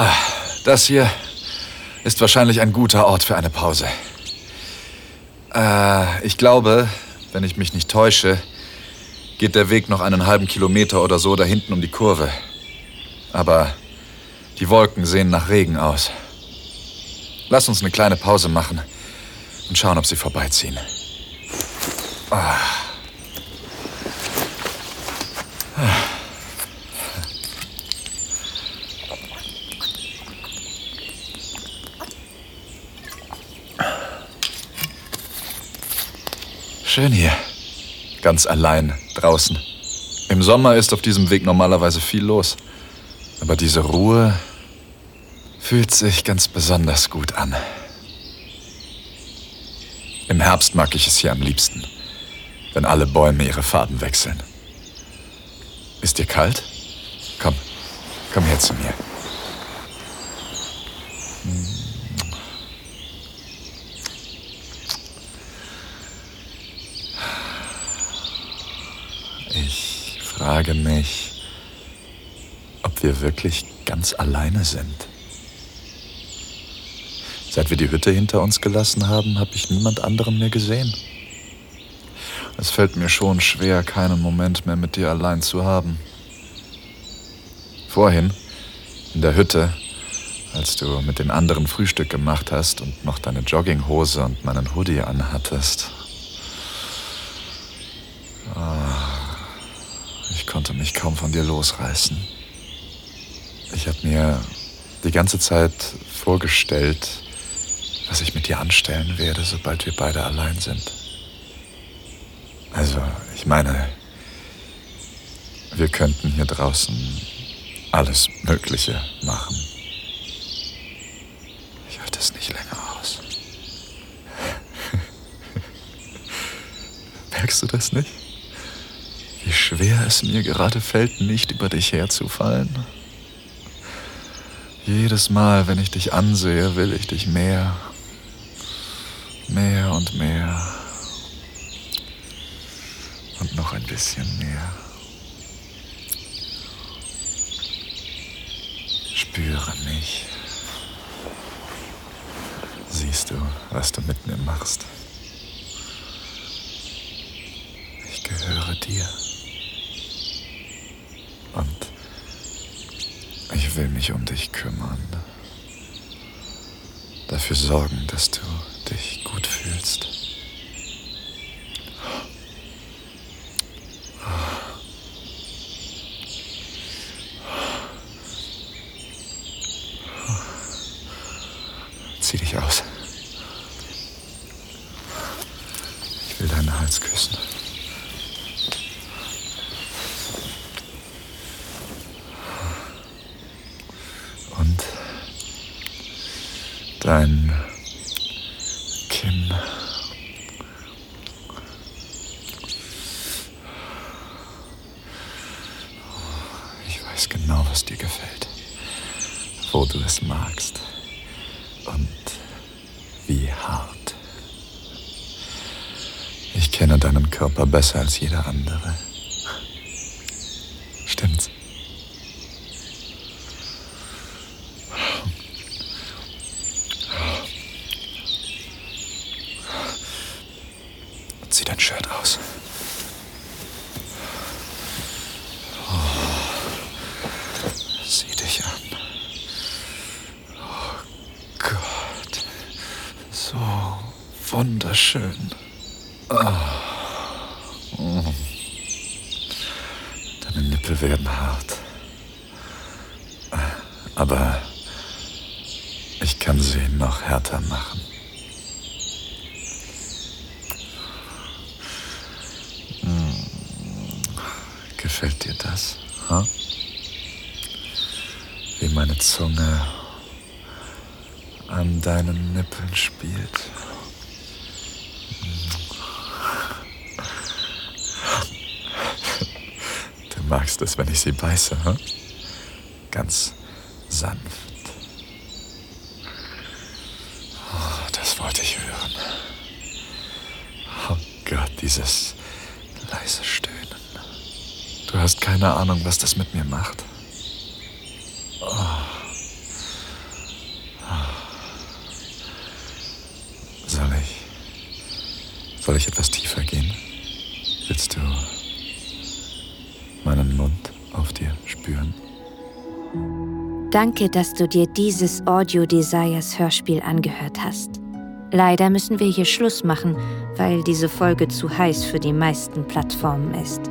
Ah, das hier ist wahrscheinlich ein guter Ort für eine Pause. Äh, ich glaube, wenn ich mich nicht täusche, geht der Weg noch einen halben Kilometer oder so da hinten um die Kurve. Aber die Wolken sehen nach Regen aus. Lass uns eine kleine Pause machen und schauen, ob sie vorbeiziehen. Ah. Schön hier. Ganz allein draußen. Im Sommer ist auf diesem Weg normalerweise viel los. Aber diese Ruhe fühlt sich ganz besonders gut an. Im Herbst mag ich es hier am liebsten, wenn alle Bäume ihre Farben wechseln. Ist dir kalt? Komm, komm her zu mir. Frage mich, ob wir wirklich ganz alleine sind. Seit wir die Hütte hinter uns gelassen haben, habe ich niemand anderen mehr gesehen. Es fällt mir schon schwer, keinen Moment mehr mit dir allein zu haben. Vorhin, in der Hütte, als du mit den anderen Frühstück gemacht hast und noch deine Jogginghose und meinen Hoodie anhattest. Ah, ich konnte mich kaum von dir losreißen. Ich habe mir die ganze Zeit vorgestellt, was ich mit dir anstellen werde, sobald wir beide allein sind. Also, ich meine, wir könnten hier draußen alles Mögliche machen. Ich halte es nicht länger aus. Merkst du das nicht? Schwer es mir gerade fällt, nicht über dich herzufallen? Jedes Mal, wenn ich dich ansehe, will ich dich mehr Mehr und mehr. Und noch ein bisschen mehr. Spüre mich. Siehst du, was du mit mir machst? Ich gehöre dir. Und ich will mich um dich kümmern. Dafür sorgen, dass du dich gut fühlst. Zieh dich aus. Ich will deinen Hals küssen. Und dein es magst. Und wie hart. Ich kenne deinen Körper besser als jeder andere. Stimmt's? Zieh dein Shirt aus. wunderschön. Oh. Deine Nippel werden hart. Aber ich kann sie noch härter machen. Gefällt dir das? Huh? Wie meine Zunge an deinen Nippeln spielt. magst es, wenn ich sie beiße, hm? Ganz sanft. Oh, das wollte ich hören. Oh Gott, dieses leise Stöhnen hast keine Ahnung, was das mit mir macht. Oh. Oh. Soll ich. Soll ich etwas tiefer gehen? Willst du meinen Mund auf dir spüren? Danke, dass du dir dieses Audio Desires Hörspiel angehört hast. Leider müssen wir hier Schluss machen, weil diese Folge zu heiß für die meisten Plattformen ist.